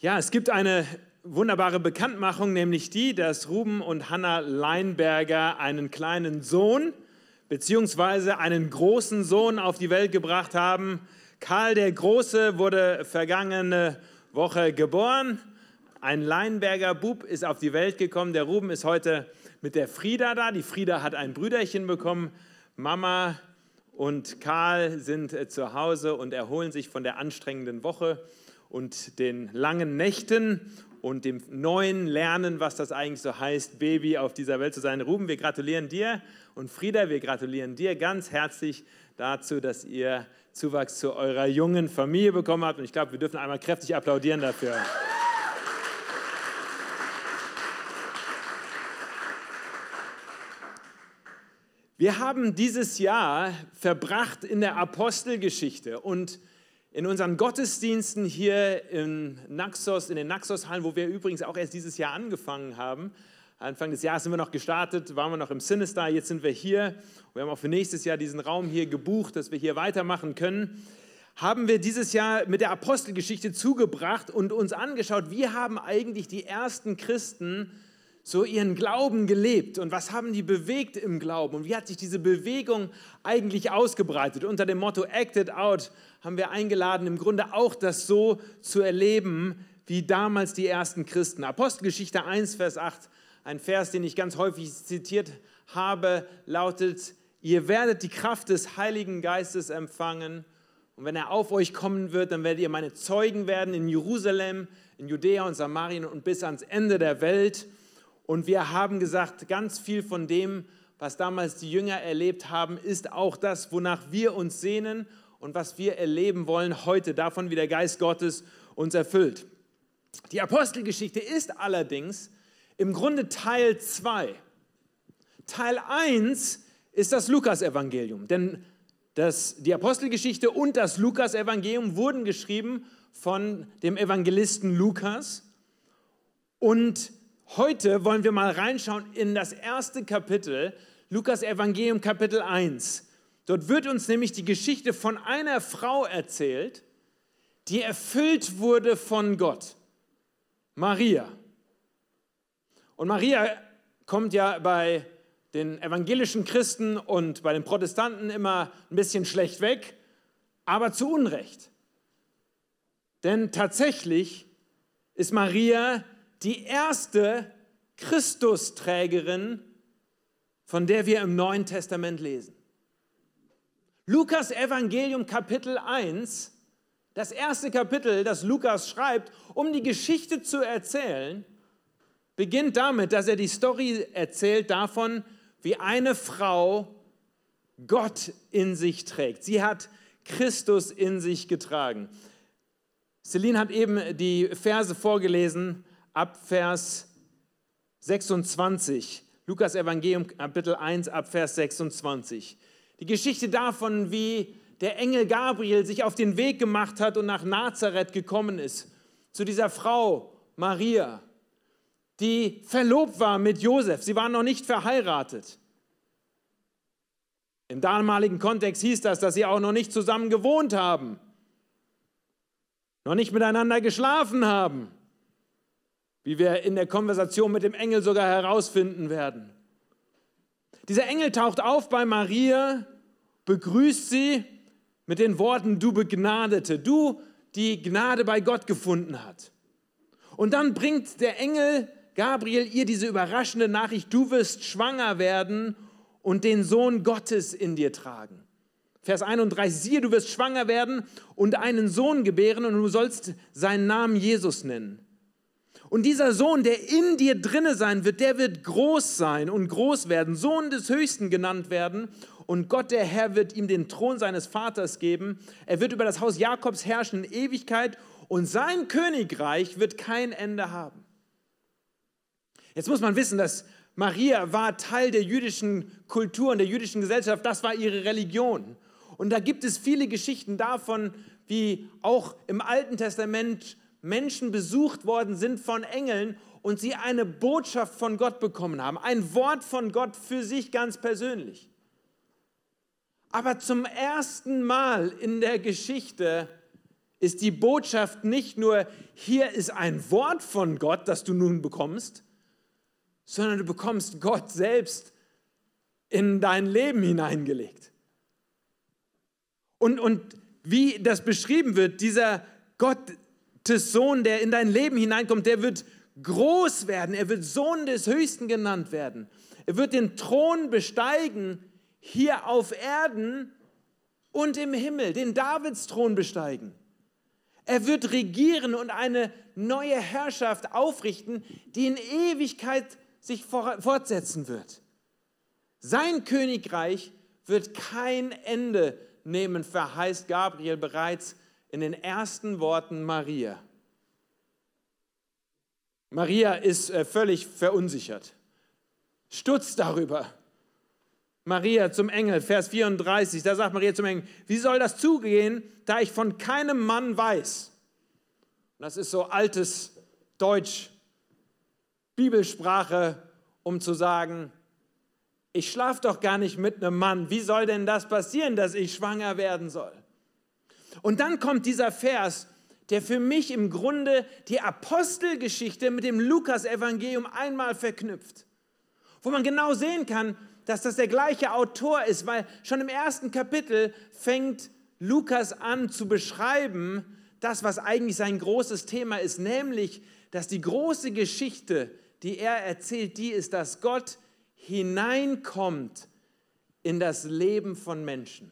Ja, es gibt eine wunderbare Bekanntmachung, nämlich die, dass Ruben und Hanna Leinberger einen kleinen Sohn beziehungsweise einen großen Sohn auf die Welt gebracht haben. Karl der Große wurde vergangene Woche geboren. Ein Leinberger Bub ist auf die Welt gekommen. Der Ruben ist heute mit der Frieda da. Die Frieda hat ein Brüderchen bekommen. Mama und Karl sind äh, zu Hause und erholen sich von der anstrengenden Woche und den langen Nächten und dem neuen Lernen, was das eigentlich so heißt, Baby auf dieser Welt zu sein. Ruben, wir gratulieren dir und Frieda, wir gratulieren dir ganz herzlich dazu, dass ihr Zuwachs zu eurer jungen Familie bekommen habt. Und ich glaube, wir dürfen einmal kräftig applaudieren dafür. Wir haben dieses Jahr verbracht in der Apostelgeschichte und in unseren Gottesdiensten hier in Naxos, in den Naxos-Hallen, wo wir übrigens auch erst dieses Jahr angefangen haben. Anfang des Jahres sind wir noch gestartet, waren wir noch im Sinister, jetzt sind wir hier. Wir haben auch für nächstes Jahr diesen Raum hier gebucht, dass wir hier weitermachen können. Haben wir dieses Jahr mit der Apostelgeschichte zugebracht und uns angeschaut, wie haben eigentlich die ersten Christen so ihren Glauben gelebt und was haben die bewegt im Glauben und wie hat sich diese Bewegung eigentlich ausgebreitet. Unter dem Motto Acted Out haben wir eingeladen, im Grunde auch das so zu erleben wie damals die ersten Christen. Apostelgeschichte 1, Vers 8, ein Vers, den ich ganz häufig zitiert habe, lautet, ihr werdet die Kraft des Heiligen Geistes empfangen und wenn er auf euch kommen wird, dann werdet ihr meine Zeugen werden in Jerusalem, in Judäa und Samarien und bis ans Ende der Welt. Und wir haben gesagt, ganz viel von dem, was damals die Jünger erlebt haben, ist auch das, wonach wir uns sehnen und was wir erleben wollen heute, davon wie der Geist Gottes uns erfüllt. Die Apostelgeschichte ist allerdings im Grunde Teil 2. Teil 1 ist das Lukasevangelium, denn das, die Apostelgeschichte und das Lukasevangelium wurden geschrieben von dem Evangelisten Lukas und Heute wollen wir mal reinschauen in das erste Kapitel, Lukas Evangelium Kapitel 1. Dort wird uns nämlich die Geschichte von einer Frau erzählt, die erfüllt wurde von Gott. Maria. Und Maria kommt ja bei den evangelischen Christen und bei den Protestanten immer ein bisschen schlecht weg, aber zu Unrecht. Denn tatsächlich ist Maria die erste Christusträgerin, von der wir im Neuen Testament lesen. Lukas Evangelium Kapitel 1, das erste Kapitel, das Lukas schreibt, um die Geschichte zu erzählen, beginnt damit, dass er die Story erzählt davon, wie eine Frau Gott in sich trägt. Sie hat Christus in sich getragen. Celine hat eben die Verse vorgelesen ab Vers 26. Lukas Evangelium Kapitel 1 ab Vers 26. Die Geschichte davon, wie der Engel Gabriel sich auf den Weg gemacht hat und nach Nazareth gekommen ist, zu dieser Frau Maria, die verlobt war mit Josef. Sie waren noch nicht verheiratet. Im damaligen Kontext hieß das, dass sie auch noch nicht zusammen gewohnt haben, noch nicht miteinander geschlafen haben wie wir in der Konversation mit dem Engel sogar herausfinden werden. Dieser Engel taucht auf bei Maria, begrüßt sie mit den Worten, du Begnadete, du, die Gnade bei Gott gefunden hat. Und dann bringt der Engel Gabriel ihr diese überraschende Nachricht, du wirst schwanger werden und den Sohn Gottes in dir tragen. Vers 31, siehe, du wirst schwanger werden und einen Sohn gebären und du sollst seinen Namen Jesus nennen. Und dieser Sohn, der in dir drinne sein wird, der wird groß sein und groß werden, Sohn des Höchsten genannt werden. Und Gott, der Herr, wird ihm den Thron seines Vaters geben. Er wird über das Haus Jakobs herrschen in Ewigkeit und sein Königreich wird kein Ende haben. Jetzt muss man wissen, dass Maria war Teil der jüdischen Kultur und der jüdischen Gesellschaft. Das war ihre Religion. Und da gibt es viele Geschichten davon, wie auch im Alten Testament Menschen besucht worden sind von Engeln und sie eine Botschaft von Gott bekommen haben, ein Wort von Gott für sich ganz persönlich. Aber zum ersten Mal in der Geschichte ist die Botschaft nicht nur, hier ist ein Wort von Gott, das du nun bekommst, sondern du bekommst Gott selbst in dein Leben hineingelegt. Und, und wie das beschrieben wird, dieser Gottes Sohn, der in dein Leben hineinkommt, der wird groß werden, er wird Sohn des Höchsten genannt werden. Er wird den Thron besteigen hier auf Erden und im Himmel, den Davidsthron besteigen. Er wird regieren und eine neue Herrschaft aufrichten, die in Ewigkeit sich fortsetzen wird. Sein Königreich wird kein Ende nehmen, verheißt Gabriel bereits in den ersten Worten Maria. Maria ist äh, völlig verunsichert, stutzt darüber. Maria zum Engel, Vers 34, da sagt Maria zum Engel, wie soll das zugehen, da ich von keinem Mann weiß? Das ist so altes Deutsch, Bibelsprache, um zu sagen, ich schlafe doch gar nicht mit einem Mann. Wie soll denn das passieren, dass ich schwanger werden soll? Und dann kommt dieser Vers, der für mich im Grunde die Apostelgeschichte mit dem Lukas-Evangelium einmal verknüpft. Wo man genau sehen kann, dass das der gleiche Autor ist, weil schon im ersten Kapitel fängt Lukas an zu beschreiben, das, was eigentlich sein großes Thema ist, nämlich, dass die große Geschichte, die er erzählt, die ist, dass Gott hineinkommt in das Leben von Menschen.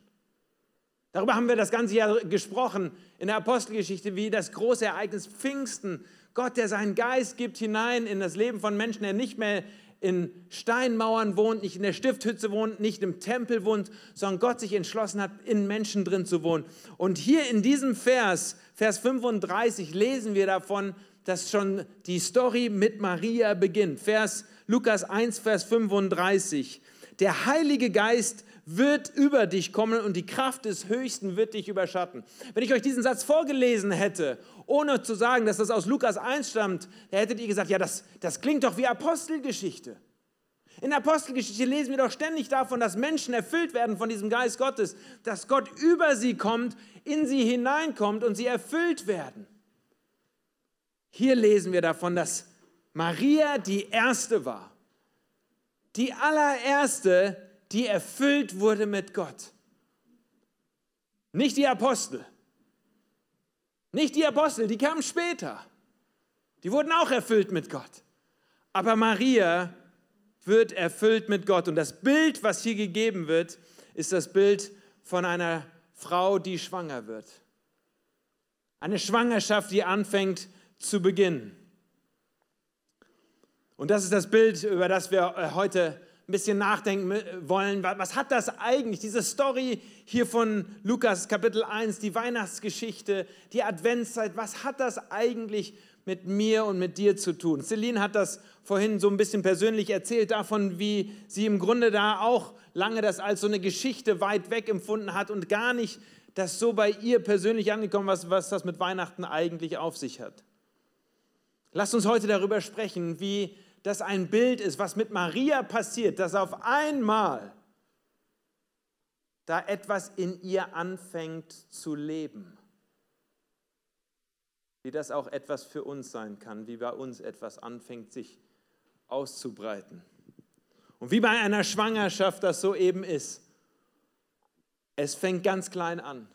Darüber haben wir das ganze Jahr gesprochen in der Apostelgeschichte, wie das große Ereignis Pfingsten. Gott, der seinen Geist gibt hinein in das Leben von Menschen, der nicht mehr in Steinmauern wohnt, nicht in der Stifthütze wohnt, nicht im Tempel wohnt, sondern Gott sich entschlossen hat, in Menschen drin zu wohnen. Und hier in diesem Vers, Vers 35, lesen wir davon, dass schon die Story mit Maria beginnt. Vers Lukas 1, Vers 35. Der Heilige Geist wird über dich kommen und die Kraft des Höchsten wird dich überschatten. Wenn ich euch diesen Satz vorgelesen hätte, ohne zu sagen, dass das aus Lukas 1 stammt, da hättet ihr gesagt, ja, das, das klingt doch wie Apostelgeschichte. In Apostelgeschichte lesen wir doch ständig davon, dass Menschen erfüllt werden von diesem Geist Gottes, dass Gott über sie kommt, in sie hineinkommt und sie erfüllt werden. Hier lesen wir davon, dass Maria die erste war. Die allererste, die erfüllt wurde mit Gott. Nicht die Apostel. Nicht die Apostel, die kamen später. Die wurden auch erfüllt mit Gott. Aber Maria wird erfüllt mit Gott. Und das Bild, was hier gegeben wird, ist das Bild von einer Frau, die schwanger wird. Eine Schwangerschaft, die anfängt zu beginnen. Und das ist das Bild, über das wir heute ein bisschen nachdenken wollen. Was hat das eigentlich, diese Story hier von Lukas Kapitel 1, die Weihnachtsgeschichte, die Adventszeit, was hat das eigentlich mit mir und mit dir zu tun? Celine hat das vorhin so ein bisschen persönlich erzählt davon, wie sie im Grunde da auch lange das als so eine Geschichte weit weg empfunden hat und gar nicht das so bei ihr persönlich angekommen, was, was das mit Weihnachten eigentlich auf sich hat. Lasst uns heute darüber sprechen, wie das ein Bild ist, was mit Maria passiert, dass auf einmal da etwas in ihr anfängt zu leben. Wie das auch etwas für uns sein kann, wie bei uns etwas anfängt sich auszubreiten. Und wie bei einer Schwangerschaft das so eben ist. Es fängt ganz klein an.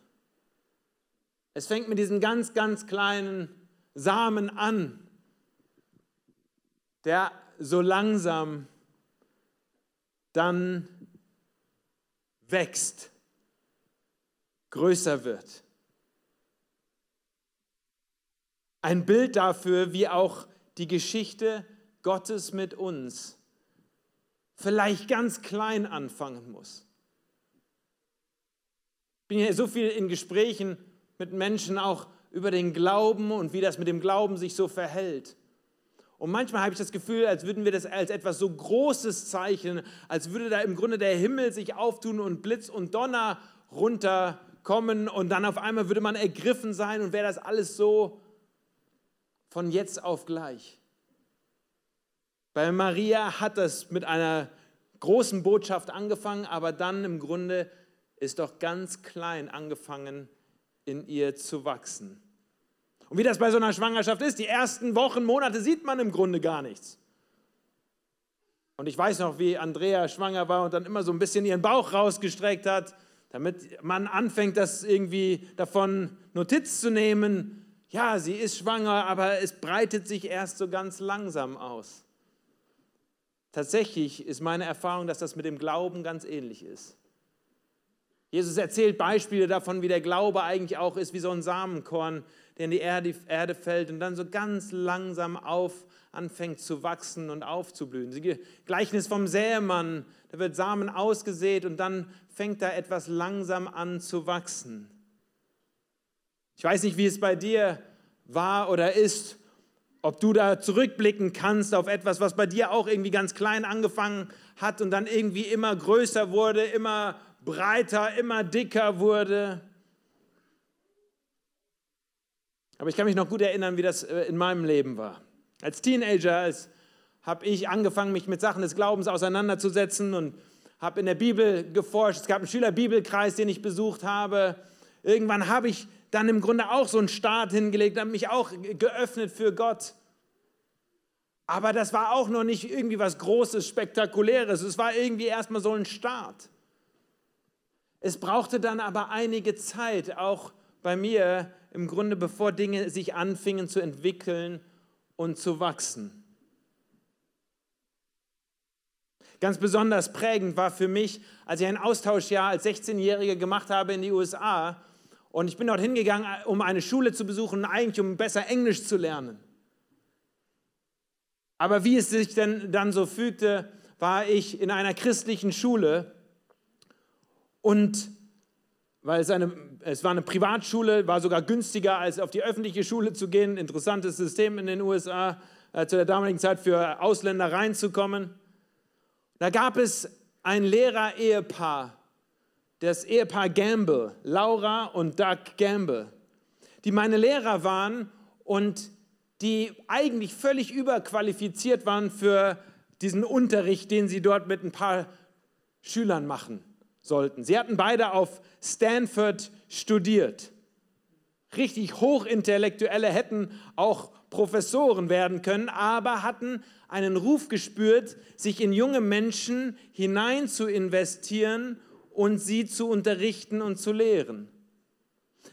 Es fängt mit diesem ganz, ganz kleinen Samen an, der so langsam dann wächst, größer wird. Ein Bild dafür, wie auch die Geschichte Gottes mit uns vielleicht ganz klein anfangen muss. Ich bin ja so viel in Gesprächen mit Menschen auch über den Glauben und wie das mit dem Glauben sich so verhält. Und manchmal habe ich das Gefühl, als würden wir das als etwas so Großes zeichnen, als würde da im Grunde der Himmel sich auftun und Blitz und Donner runterkommen und dann auf einmal würde man ergriffen sein und wäre das alles so von jetzt auf gleich. Bei Maria hat das mit einer großen Botschaft angefangen, aber dann im Grunde ist doch ganz klein angefangen in ihr zu wachsen. Und wie das bei so einer Schwangerschaft ist, die ersten Wochen, Monate sieht man im Grunde gar nichts. Und ich weiß noch, wie Andrea schwanger war und dann immer so ein bisschen ihren Bauch rausgestreckt hat, damit man anfängt, das irgendwie davon Notiz zu nehmen. Ja, sie ist schwanger, aber es breitet sich erst so ganz langsam aus. Tatsächlich ist meine Erfahrung, dass das mit dem Glauben ganz ähnlich ist. Jesus erzählt Beispiele davon, wie der Glaube eigentlich auch ist, wie so ein Samenkorn, der in die Erde, Erde fällt und dann so ganz langsam auf anfängt zu wachsen und aufzublühen. Das Gleichnis vom Sämann, da wird Samen ausgesät und dann fängt da etwas langsam an zu wachsen. Ich weiß nicht, wie es bei dir war oder ist, ob du da zurückblicken kannst auf etwas, was bei dir auch irgendwie ganz klein angefangen hat und dann irgendwie immer größer wurde, immer breiter, immer dicker wurde. Aber ich kann mich noch gut erinnern, wie das äh, in meinem Leben war. Als Teenager habe ich angefangen, mich mit Sachen des Glaubens auseinanderzusetzen und habe in der Bibel geforscht. Es gab einen Schülerbibelkreis, den ich besucht habe. Irgendwann habe ich dann im Grunde auch so einen Start hingelegt, habe mich auch geöffnet für Gott. Aber das war auch noch nicht irgendwie was Großes, Spektakuläres. Es war irgendwie erstmal so ein Start. Es brauchte dann aber einige Zeit, auch bei mir, im Grunde, bevor Dinge sich anfingen zu entwickeln und zu wachsen. Ganz besonders prägend war für mich, als ich ein Austauschjahr als 16-Jähriger gemacht habe in die USA und ich bin dort hingegangen, um eine Schule zu besuchen, eigentlich um besser Englisch zu lernen. Aber wie es sich denn dann so fügte, war ich in einer christlichen Schule und weil es, eine, es war eine Privatschule, war sogar günstiger als auf die öffentliche Schule zu gehen. Interessantes System in den USA äh, zu der damaligen Zeit für Ausländer reinzukommen. Da gab es ein Lehrer-Ehepaar, das Ehepaar Gamble, Laura und Doug Gamble, die meine Lehrer waren und die eigentlich völlig überqualifiziert waren für diesen Unterricht, den sie dort mit ein paar Schülern machen sollten. Sie hatten beide auf Stanford studiert. Richtig Hochintellektuelle hätten auch Professoren werden können, aber hatten einen Ruf gespürt, sich in junge Menschen hinein zu investieren und sie zu unterrichten und zu lehren.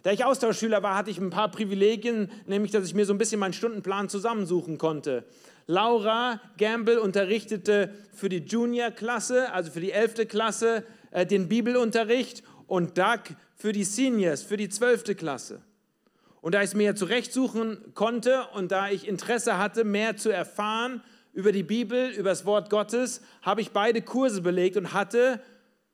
Da ich Austauschschüler war, hatte ich ein paar Privilegien, nämlich dass ich mir so ein bisschen meinen Stundenplan zusammensuchen konnte. Laura Gamble unterrichtete für die Junior-Klasse, also für die 11. Klasse, äh, den Bibelunterricht und Doug für die Seniors, für die 12. Klasse. Und da ich es mir zurechtsuchen konnte und da ich Interesse hatte, mehr zu erfahren über die Bibel, über das Wort Gottes, habe ich beide Kurse belegt und hatte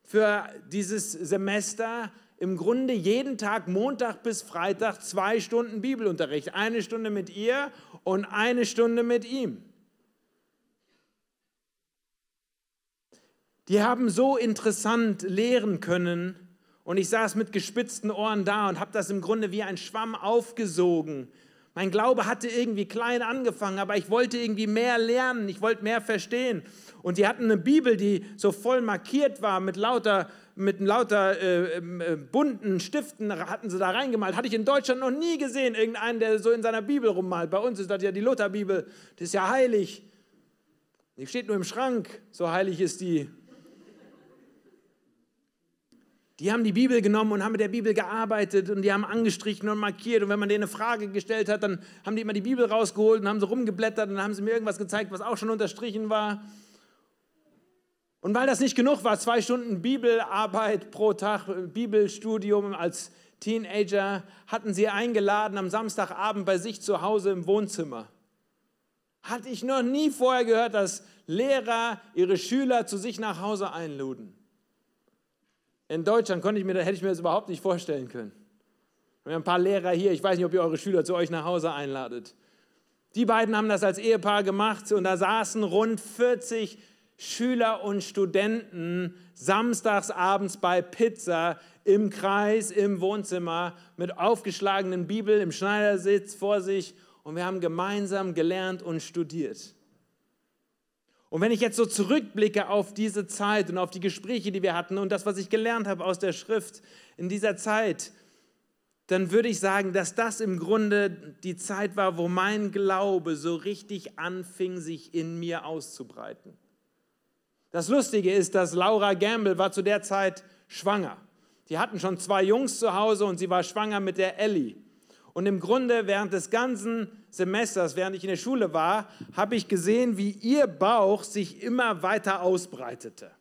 für dieses Semester im Grunde jeden Tag, Montag bis Freitag, zwei Stunden Bibelunterricht. Eine Stunde mit ihr und eine Stunde mit ihm. Die haben so interessant lehren können und ich saß mit gespitzten Ohren da und habe das im Grunde wie ein Schwamm aufgesogen. Mein Glaube hatte irgendwie klein angefangen, aber ich wollte irgendwie mehr lernen, ich wollte mehr verstehen. Und die hatten eine Bibel, die so voll markiert war mit lauter, mit lauter äh, äh, bunten Stiften, hatten sie da reingemalt. Hatte ich in Deutschland noch nie gesehen, irgendeinen, der so in seiner Bibel rummalt. Bei uns ist das ja die Lutherbibel, die ist ja heilig. Die steht nur im Schrank, so heilig ist die. Die haben die Bibel genommen und haben mit der Bibel gearbeitet und die haben angestrichen und markiert. Und wenn man denen eine Frage gestellt hat, dann haben die immer die Bibel rausgeholt und haben sie rumgeblättert und haben sie mir irgendwas gezeigt, was auch schon unterstrichen war. Und weil das nicht genug war, zwei Stunden Bibelarbeit pro Tag, Bibelstudium als Teenager, hatten sie eingeladen am Samstagabend bei sich zu Hause im Wohnzimmer. Hatte ich noch nie vorher gehört, dass Lehrer ihre Schüler zu sich nach Hause einluden. In Deutschland konnte ich mir, hätte ich mir das überhaupt nicht vorstellen können. Wir haben ein paar Lehrer hier, ich weiß nicht, ob ihr eure Schüler zu euch nach Hause einladet. Die beiden haben das als Ehepaar gemacht und da saßen rund 40 Schüler und Studenten samstags abends bei Pizza im Kreis im Wohnzimmer mit aufgeschlagenen Bibel im Schneidersitz vor sich und wir haben gemeinsam gelernt und studiert. Und wenn ich jetzt so zurückblicke auf diese Zeit und auf die Gespräche, die wir hatten und das, was ich gelernt habe aus der Schrift in dieser Zeit, dann würde ich sagen, dass das im Grunde die Zeit war, wo mein Glaube so richtig anfing, sich in mir auszubreiten. Das Lustige ist, dass Laura Gamble war zu der Zeit schwanger. Die hatten schon zwei Jungs zu Hause und sie war schwanger mit der Ellie. Und im Grunde während des ganzen Semesters, während ich in der Schule war, habe ich gesehen, wie ihr Bauch sich immer weiter ausbreitete.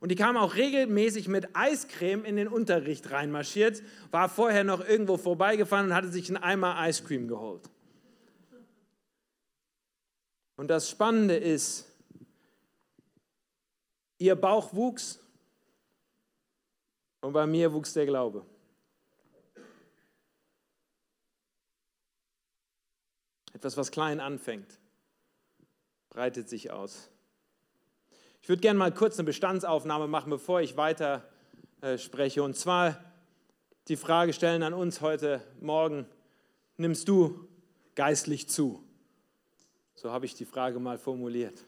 Und die kam auch regelmäßig mit Eiscreme in den Unterricht reinmarschiert, war vorher noch irgendwo vorbeigefahren und hatte sich einen Eimer Eiscreme geholt. Und das Spannende ist, ihr Bauch wuchs und bei mir wuchs der Glaube. Etwas, was klein anfängt, breitet sich aus. Ich würde gerne mal kurz eine Bestandsaufnahme machen, bevor ich weiter äh, spreche. Und zwar die Frage stellen an uns heute Morgen, nimmst du geistlich zu? So habe ich die Frage mal formuliert.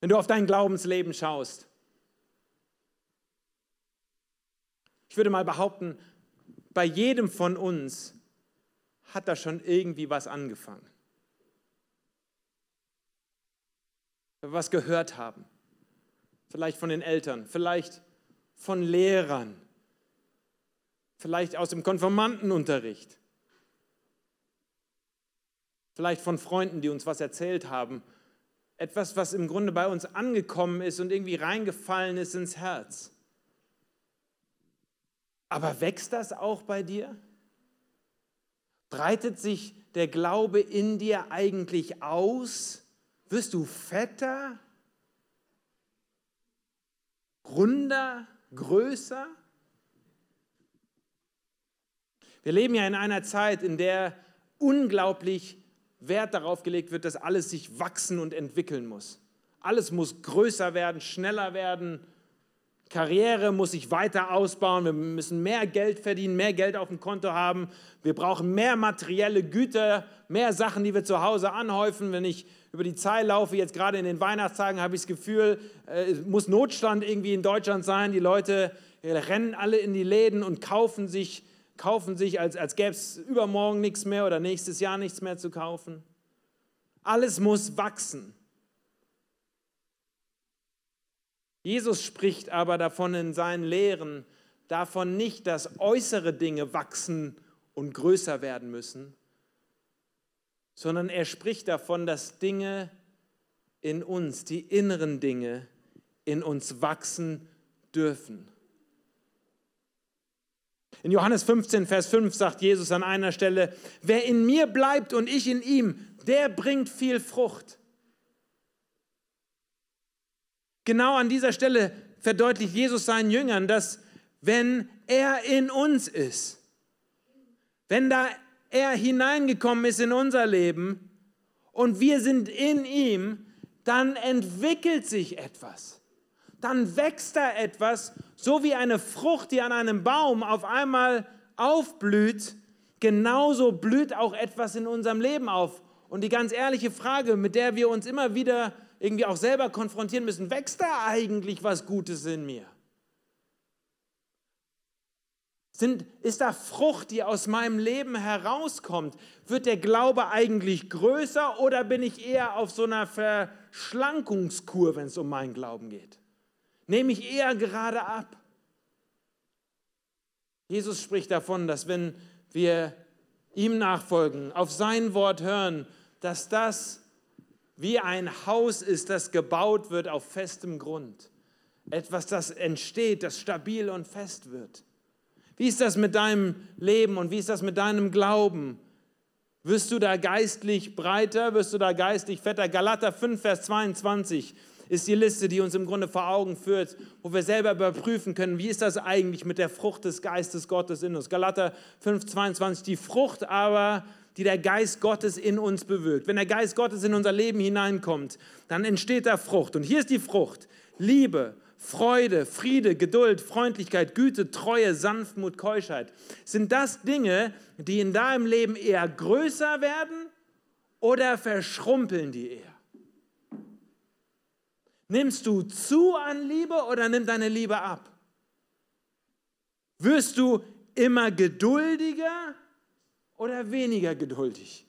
Wenn du auf dein Glaubensleben schaust, ich würde mal behaupten, bei jedem von uns hat da schon irgendwie was angefangen. was gehört haben. Vielleicht von den Eltern, vielleicht von Lehrern, vielleicht aus dem Konformantenunterricht, vielleicht von Freunden, die uns was erzählt haben. Etwas, was im Grunde bei uns angekommen ist und irgendwie reingefallen ist ins Herz. Aber wächst das auch bei dir? Breitet sich der Glaube in dir eigentlich aus? Wirst du fetter, runder, größer? Wir leben ja in einer Zeit, in der unglaublich Wert darauf gelegt wird, dass alles sich wachsen und entwickeln muss. Alles muss größer werden, schneller werden, Karriere muss sich weiter ausbauen, wir müssen mehr Geld verdienen, mehr Geld auf dem Konto haben, wir brauchen mehr materielle Güter, mehr Sachen, die wir zu Hause anhäufen. Wenn ich über die Zeit laufe, jetzt gerade in den Weihnachtstagen, habe ich das Gefühl, äh, es muss Notstand irgendwie in Deutschland sein. Die Leute rennen alle in die Läden und kaufen sich, kaufen sich als, als gäbe es übermorgen nichts mehr oder nächstes Jahr nichts mehr zu kaufen. Alles muss wachsen. Jesus spricht aber davon in seinen Lehren, davon nicht, dass äußere Dinge wachsen und größer werden müssen, sondern er spricht davon, dass Dinge in uns, die inneren Dinge in uns wachsen dürfen. In Johannes 15, Vers 5 sagt Jesus an einer Stelle, wer in mir bleibt und ich in ihm, der bringt viel Frucht. Genau an dieser Stelle verdeutlicht Jesus seinen Jüngern, dass wenn er in uns ist, wenn da er hineingekommen ist in unser Leben und wir sind in ihm, dann entwickelt sich etwas. Dann wächst da etwas, so wie eine Frucht, die an einem Baum auf einmal aufblüht, genauso blüht auch etwas in unserem Leben auf. Und die ganz ehrliche Frage, mit der wir uns immer wieder irgendwie auch selber konfrontieren müssen, wächst da eigentlich was Gutes in mir? Sind, ist da Frucht, die aus meinem Leben herauskommt? Wird der Glaube eigentlich größer oder bin ich eher auf so einer Verschlankungskur, wenn es um meinen Glauben geht? Nehme ich eher gerade ab? Jesus spricht davon, dass wenn wir ihm nachfolgen, auf sein Wort hören, dass das wie ein Haus ist, das gebaut wird auf festem Grund. Etwas, das entsteht, das stabil und fest wird. Wie ist das mit deinem Leben und wie ist das mit deinem Glauben? Wirst du da geistlich breiter? Wirst du da geistlich fetter? Galater 5, Vers 22 ist die Liste, die uns im Grunde vor Augen führt, wo wir selber überprüfen können, wie ist das eigentlich mit der Frucht des Geistes Gottes in uns. Galater 5, 22, die Frucht aber die der Geist Gottes in uns bewirkt. Wenn der Geist Gottes in unser Leben hineinkommt, dann entsteht da Frucht. Und hier ist die Frucht. Liebe, Freude, Friede, Geduld, Freundlichkeit, Güte, Treue, Sanftmut, Keuschheit. Sind das Dinge, die in deinem Leben eher größer werden oder verschrumpeln die eher? Nimmst du zu an Liebe oder nimmt deine Liebe ab? Wirst du immer geduldiger oder weniger geduldig?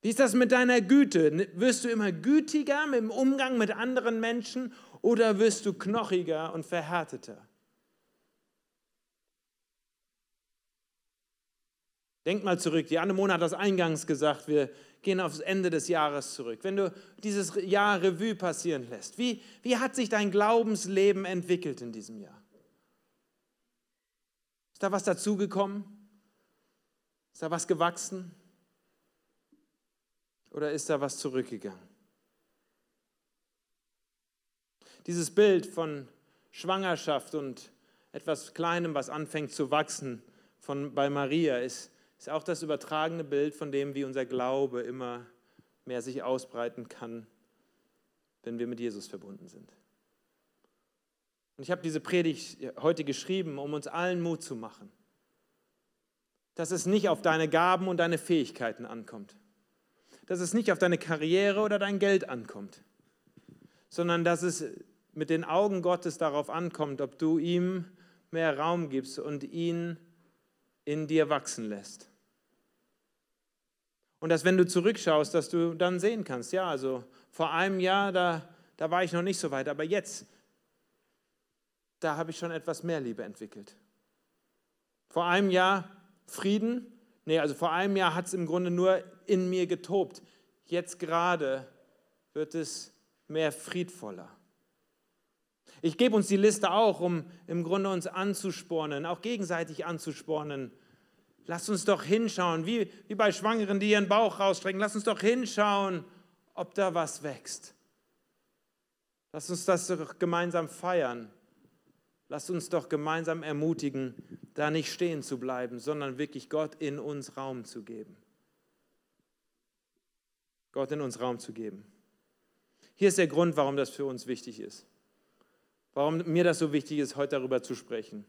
Wie ist das mit deiner Güte? Wirst du immer gütiger im Umgang mit anderen Menschen oder wirst du knochiger und verhärteter? Denk mal zurück. Die Anne hat das eingangs gesagt. Wir gehen aufs Ende des Jahres zurück. Wenn du dieses Jahr Revue passieren lässt, wie, wie hat sich dein Glaubensleben entwickelt in diesem Jahr? Ist da was dazugekommen? Ist da was gewachsen? Oder ist da was zurückgegangen? Dieses Bild von Schwangerschaft und etwas Kleinem, was anfängt zu wachsen von, bei Maria, ist ist auch das übertragene Bild von dem, wie unser Glaube immer mehr sich ausbreiten kann, wenn wir mit Jesus verbunden sind. Und ich habe diese Predigt heute geschrieben, um uns allen Mut zu machen, dass es nicht auf deine Gaben und deine Fähigkeiten ankommt, dass es nicht auf deine Karriere oder dein Geld ankommt, sondern dass es mit den Augen Gottes darauf ankommt, ob du ihm mehr Raum gibst und ihn in dir wachsen lässt. Und dass wenn du zurückschaust, dass du dann sehen kannst, ja, also vor einem Jahr, da, da war ich noch nicht so weit, aber jetzt, da habe ich schon etwas mehr Liebe entwickelt. Vor einem Jahr Frieden, nee, also vor einem Jahr hat es im Grunde nur in mir getobt. Jetzt gerade wird es mehr friedvoller. Ich gebe uns die Liste auch, um im Grunde uns anzuspornen, auch gegenseitig anzuspornen, Lass uns doch hinschauen, wie, wie bei Schwangeren, die ihren Bauch rausstrecken. Lass uns doch hinschauen, ob da was wächst. Lass uns das doch gemeinsam feiern. Lass uns doch gemeinsam ermutigen, da nicht stehen zu bleiben, sondern wirklich Gott in uns Raum zu geben. Gott in uns Raum zu geben. Hier ist der Grund, warum das für uns wichtig ist. Warum mir das so wichtig ist, heute darüber zu sprechen.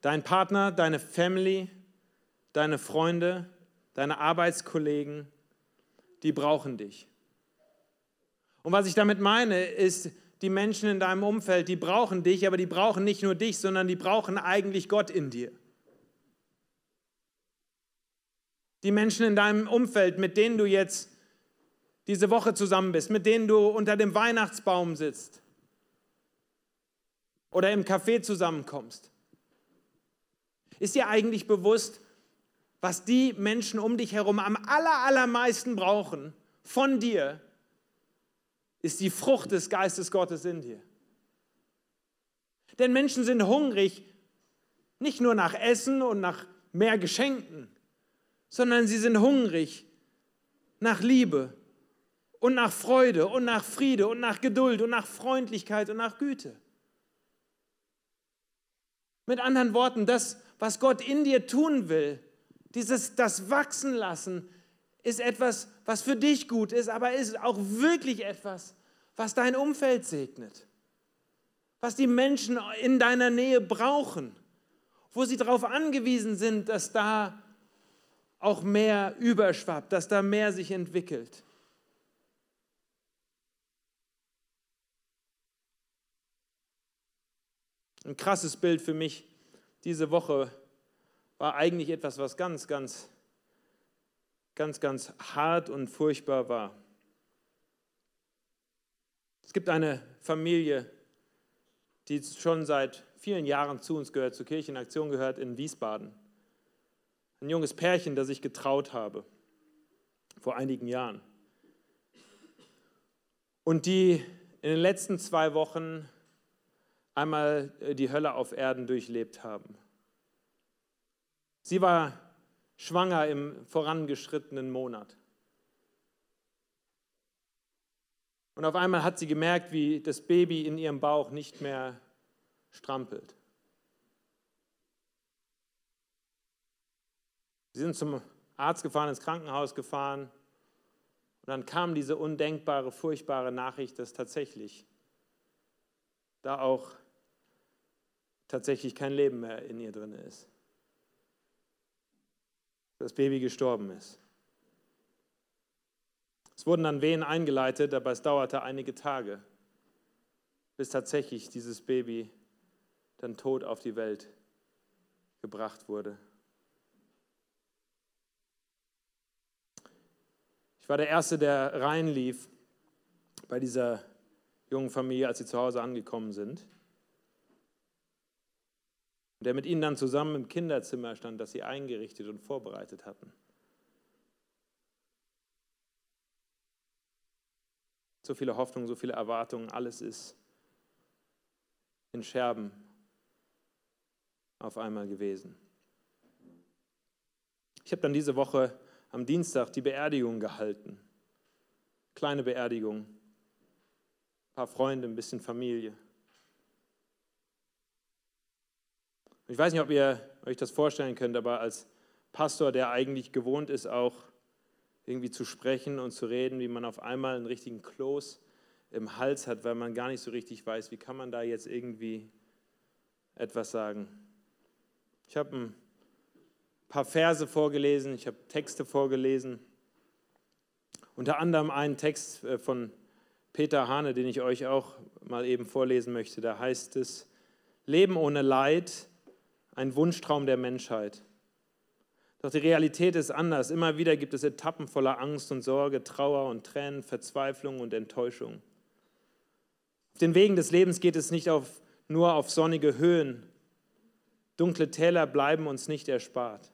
Dein Partner, deine Family, deine Freunde, deine Arbeitskollegen, die brauchen dich. Und was ich damit meine, ist, die Menschen in deinem Umfeld, die brauchen dich, aber die brauchen nicht nur dich, sondern die brauchen eigentlich Gott in dir. Die Menschen in deinem Umfeld, mit denen du jetzt diese Woche zusammen bist, mit denen du unter dem Weihnachtsbaum sitzt oder im Café zusammenkommst. Ist dir eigentlich bewusst, was die Menschen um dich herum am aller, allermeisten brauchen von dir, ist die Frucht des Geistes Gottes in dir. Denn Menschen sind hungrig, nicht nur nach Essen und nach mehr Geschenken, sondern sie sind hungrig nach Liebe und nach Freude und nach Friede und nach Geduld und nach Freundlichkeit und nach Güte. Mit anderen Worten, das, was Gott in dir tun will, dieses, das Wachsen lassen, ist etwas, was für dich gut ist, aber ist auch wirklich etwas, was dein Umfeld segnet. Was die Menschen in deiner Nähe brauchen, wo sie darauf angewiesen sind, dass da auch mehr überschwappt, dass da mehr sich entwickelt. Ein krasses Bild für mich diese Woche war eigentlich etwas, was ganz, ganz, ganz, ganz hart und furchtbar war. Es gibt eine Familie, die schon seit vielen Jahren zu uns gehört, zur Kirchenaktion gehört in Wiesbaden. Ein junges Pärchen, das ich getraut habe vor einigen Jahren. Und die in den letzten zwei Wochen einmal äh, die Hölle auf Erden durchlebt haben. Sie war schwanger im vorangeschrittenen Monat. Und auf einmal hat sie gemerkt, wie das Baby in ihrem Bauch nicht mehr strampelt. Sie sind zum Arzt gefahren, ins Krankenhaus gefahren. Und dann kam diese undenkbare, furchtbare Nachricht, dass tatsächlich da auch tatsächlich kein Leben mehr in ihr drin ist. Das Baby gestorben ist. Es wurden dann Wehen eingeleitet, aber es dauerte einige Tage, bis tatsächlich dieses Baby dann tot auf die Welt gebracht wurde. Ich war der Erste, der reinlief bei dieser jungen Familie, als sie zu Hause angekommen sind. Und der mit ihnen dann zusammen im Kinderzimmer stand, das sie eingerichtet und vorbereitet hatten. So viele Hoffnungen, so viele Erwartungen, alles ist in Scherben auf einmal gewesen. Ich habe dann diese Woche am Dienstag die Beerdigung gehalten. Kleine Beerdigung. Ein paar Freunde, ein bisschen Familie. Ich weiß nicht, ob ihr euch das vorstellen könnt, aber als Pastor, der eigentlich gewohnt ist, auch irgendwie zu sprechen und zu reden, wie man auf einmal einen richtigen Kloß im Hals hat, weil man gar nicht so richtig weiß, wie kann man da jetzt irgendwie etwas sagen. Ich habe ein paar Verse vorgelesen, ich habe Texte vorgelesen, unter anderem einen Text äh, von Peter Hane, den ich euch auch mal eben vorlesen möchte. Da heißt es, Leben ohne Leid, ein Wunschtraum der Menschheit. Doch die Realität ist anders. Immer wieder gibt es Etappen voller Angst und Sorge, Trauer und Tränen, Verzweiflung und Enttäuschung. Auf den Wegen des Lebens geht es nicht auf, nur auf sonnige Höhen. Dunkle Täler bleiben uns nicht erspart.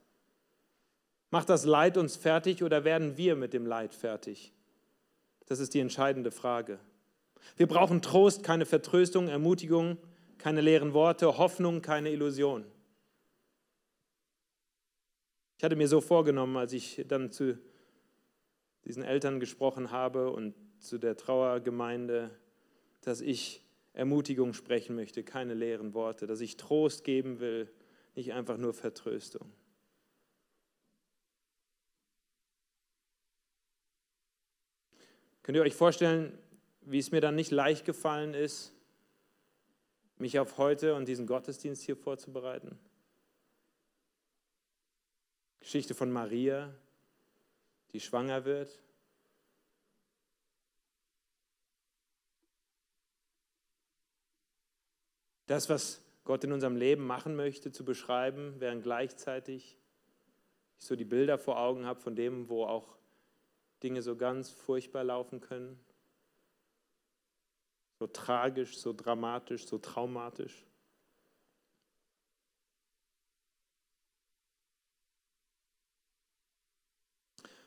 Macht das Leid uns fertig oder werden wir mit dem Leid fertig? Das ist die entscheidende Frage. Wir brauchen Trost, keine Vertröstung, Ermutigung, keine leeren Worte, Hoffnung, keine Illusion. Ich hatte mir so vorgenommen, als ich dann zu diesen Eltern gesprochen habe und zu der Trauergemeinde, dass ich Ermutigung sprechen möchte, keine leeren Worte, dass ich Trost geben will, nicht einfach nur Vertröstung. Könnt ihr euch vorstellen, wie es mir dann nicht leicht gefallen ist, mich auf heute und diesen Gottesdienst hier vorzubereiten? Geschichte von Maria, die schwanger wird. Das, was Gott in unserem Leben machen möchte, zu beschreiben, während gleichzeitig ich so die Bilder vor Augen habe von dem, wo auch Dinge so ganz furchtbar laufen können. So tragisch, so dramatisch, so traumatisch.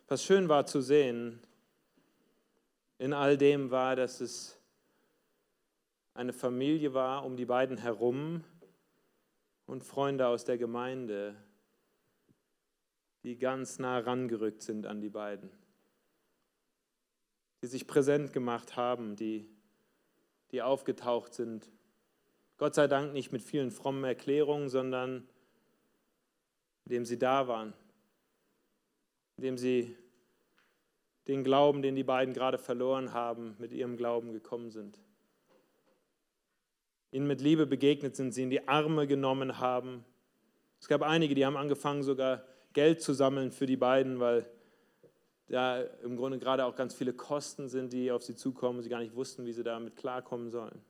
Was schön war zu sehen in all dem war, dass es eine Familie war um die beiden herum und Freunde aus der Gemeinde, die ganz nah rangerückt sind an die beiden, die sich präsent gemacht haben, die, die aufgetaucht sind. Gott sei Dank nicht mit vielen frommen Erklärungen, sondern indem sie da waren, indem sie den Glauben, den die beiden gerade verloren haben, mit ihrem Glauben gekommen sind. Ihnen mit Liebe begegnet sind, sie in die Arme genommen haben. Es gab einige, die haben angefangen, sogar Geld zu sammeln für die beiden, weil da im Grunde gerade auch ganz viele Kosten sind, die auf sie zukommen und sie gar nicht wussten, wie sie damit klarkommen sollen.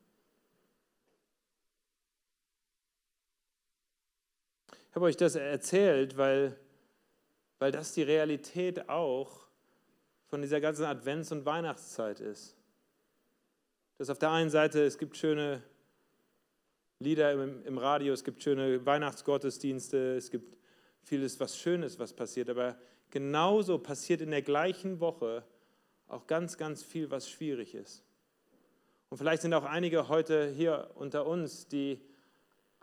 Ich habe euch das erzählt, weil, weil das die Realität auch von dieser ganzen Advents- und Weihnachtszeit ist. Dass auf der einen Seite, es gibt schöne Lieder im, im Radio, es gibt schöne Weihnachtsgottesdienste, es gibt vieles, was Schönes, was passiert, aber genauso passiert in der gleichen Woche auch ganz, ganz viel, was schwierig ist. Und vielleicht sind auch einige heute hier unter uns, die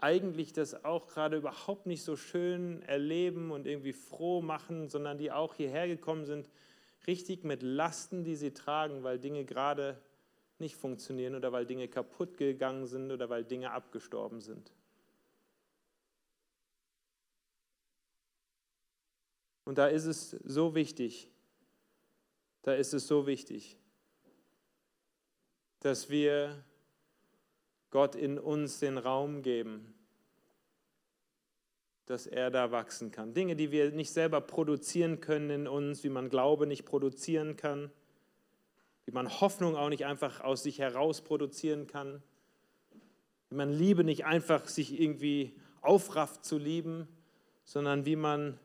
eigentlich das auch gerade überhaupt nicht so schön erleben und irgendwie froh machen, sondern die auch hierher gekommen sind richtig mit Lasten, die sie tragen, weil Dinge gerade nicht funktionieren oder weil Dinge kaputt gegangen sind oder weil Dinge abgestorben sind. Und da ist es so wichtig, da ist es so wichtig, dass wir Gott in uns den Raum geben, dass er da wachsen kann. Dinge, die wir nicht selber produzieren können in uns, wie man Glaube nicht produzieren kann, wie man Hoffnung auch nicht einfach aus sich heraus produzieren kann, wie man Liebe nicht einfach sich irgendwie aufrafft zu lieben, sondern wie man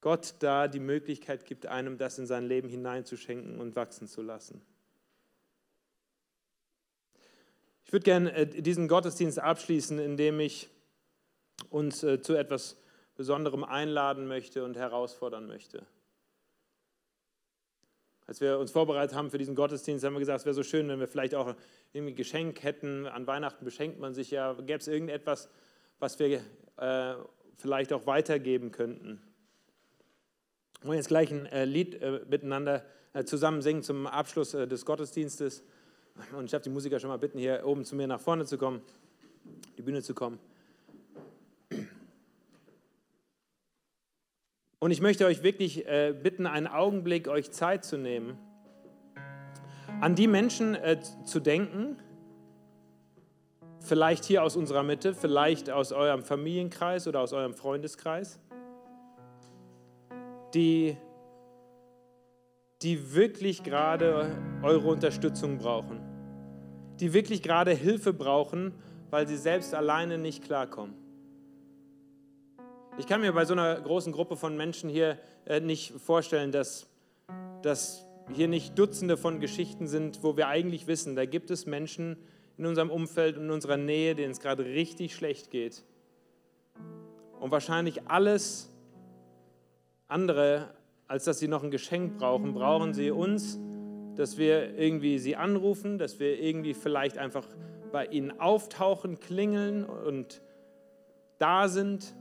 Gott da die Möglichkeit gibt, einem das in sein Leben hineinzuschenken und wachsen zu lassen. Ich würde gerne äh, diesen Gottesdienst abschließen, indem ich uns äh, zu etwas Besonderem einladen möchte und herausfordern möchte. Als wir uns vorbereitet haben für diesen Gottesdienst, haben wir gesagt, es wäre so schön, wenn wir vielleicht auch irgendwie ein Geschenk hätten. An Weihnachten beschenkt man sich ja. Gäbe es irgendetwas, was wir äh, vielleicht auch weitergeben könnten? Wir wollen jetzt gleich ein äh, Lied äh, miteinander äh, zusammen singen zum Abschluss des Gottesdienstes. Und ich darf die Musiker schon mal bitten, hier oben zu mir nach vorne zu kommen, die Bühne zu kommen. Und ich möchte euch wirklich äh, bitten, einen Augenblick euch Zeit zu nehmen, an die Menschen äh, zu denken, vielleicht hier aus unserer Mitte, vielleicht aus eurem Familienkreis oder aus eurem Freundeskreis, die, die wirklich gerade eure Unterstützung brauchen, die wirklich gerade Hilfe brauchen, weil sie selbst alleine nicht klarkommen. Ich kann mir bei so einer großen Gruppe von Menschen hier äh, nicht vorstellen, dass, dass hier nicht Dutzende von Geschichten sind, wo wir eigentlich wissen, da gibt es Menschen in unserem Umfeld, in unserer Nähe, denen es gerade richtig schlecht geht. Und wahrscheinlich alles andere, als dass sie noch ein Geschenk brauchen, brauchen sie uns, dass wir irgendwie sie anrufen, dass wir irgendwie vielleicht einfach bei ihnen auftauchen, klingeln und da sind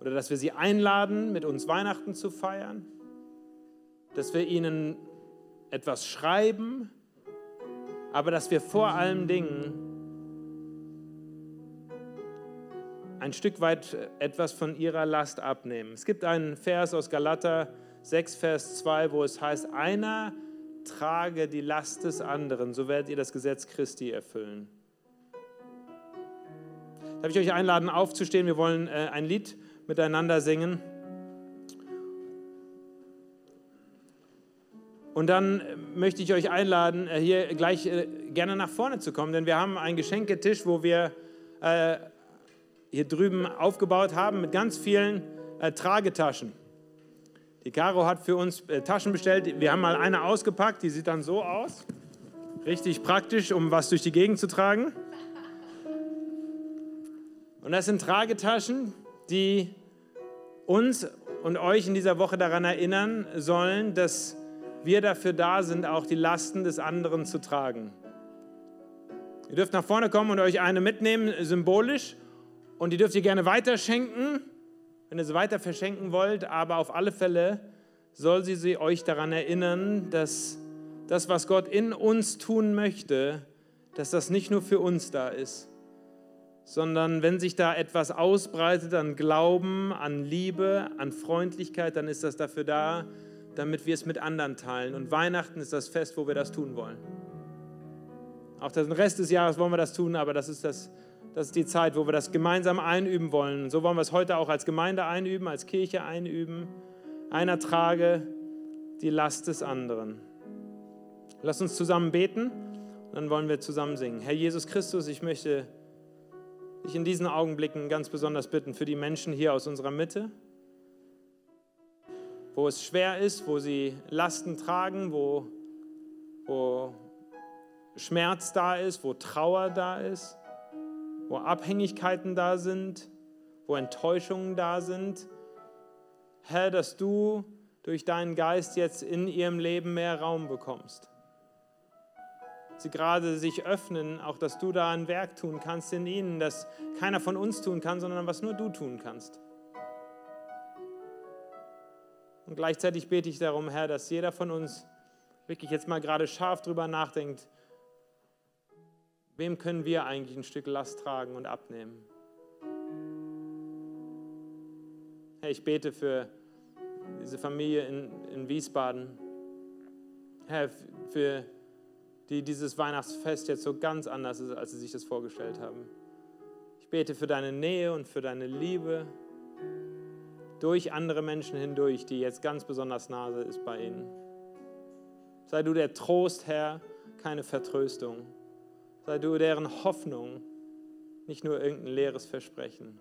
oder dass wir sie einladen, mit uns Weihnachten zu feiern, dass wir ihnen etwas schreiben, aber dass wir vor allen Dingen ein Stück weit etwas von ihrer Last abnehmen. Es gibt einen Vers aus Galater 6, Vers 2, wo es heißt, einer trage die Last des anderen, so werdet ihr das Gesetz Christi erfüllen. Darf ich euch einladen, aufzustehen? Wir wollen äh, ein Lied miteinander singen. Und dann möchte ich euch einladen, äh, hier gleich äh, gerne nach vorne zu kommen, denn wir haben einen Geschenketisch, wo wir äh, hier drüben aufgebaut haben mit ganz vielen Tragetaschen. Die Caro hat für uns Taschen bestellt. Wir haben mal eine ausgepackt, die sieht dann so aus. Richtig praktisch, um was durch die Gegend zu tragen. Und das sind Tragetaschen, die uns und euch in dieser Woche daran erinnern sollen, dass wir dafür da sind, auch die Lasten des anderen zu tragen. Ihr dürft nach vorne kommen und euch eine mitnehmen, symbolisch, und die dürft ihr gerne weiterschenken, wenn ihr sie weiter verschenken wollt, aber auf alle Fälle soll sie, sie euch daran erinnern, dass das, was Gott in uns tun möchte, dass das nicht nur für uns da ist, sondern wenn sich da etwas ausbreitet an Glauben, an Liebe, an Freundlichkeit, dann ist das dafür da, damit wir es mit anderen teilen. Und Weihnachten ist das Fest, wo wir das tun wollen. Auch den Rest des Jahres wollen wir das tun, aber das ist, das, das ist die Zeit, wo wir das gemeinsam einüben wollen. Und so wollen wir es heute auch als Gemeinde einüben, als Kirche einüben. Einer trage die Last des anderen. Lass uns zusammen beten, dann wollen wir zusammen singen. Herr Jesus Christus, ich möchte dich in diesen Augenblicken ganz besonders bitten für die Menschen hier aus unserer Mitte, wo es schwer ist, wo sie Lasten tragen, wo, wo Schmerz da ist, wo Trauer da ist, wo Abhängigkeiten da sind, wo Enttäuschungen da sind. Herr, dass du durch deinen Geist jetzt in ihrem Leben mehr Raum bekommst sie gerade sich öffnen, auch dass du da ein Werk tun kannst in ihnen, das keiner von uns tun kann, sondern was nur du tun kannst. Und gleichzeitig bete ich darum, Herr, dass jeder von uns wirklich jetzt mal gerade scharf drüber nachdenkt, wem können wir eigentlich ein Stück Last tragen und abnehmen. Herr, ich bete für diese Familie in, in Wiesbaden. Herr, für die dieses Weihnachtsfest jetzt so ganz anders ist, als sie sich das vorgestellt haben. Ich bete für deine Nähe und für deine Liebe durch andere Menschen hindurch, die jetzt ganz besonders nahe ist bei ihnen. Sei du der Trost, Herr, keine Vertröstung. Sei du deren Hoffnung, nicht nur irgendein leeres Versprechen.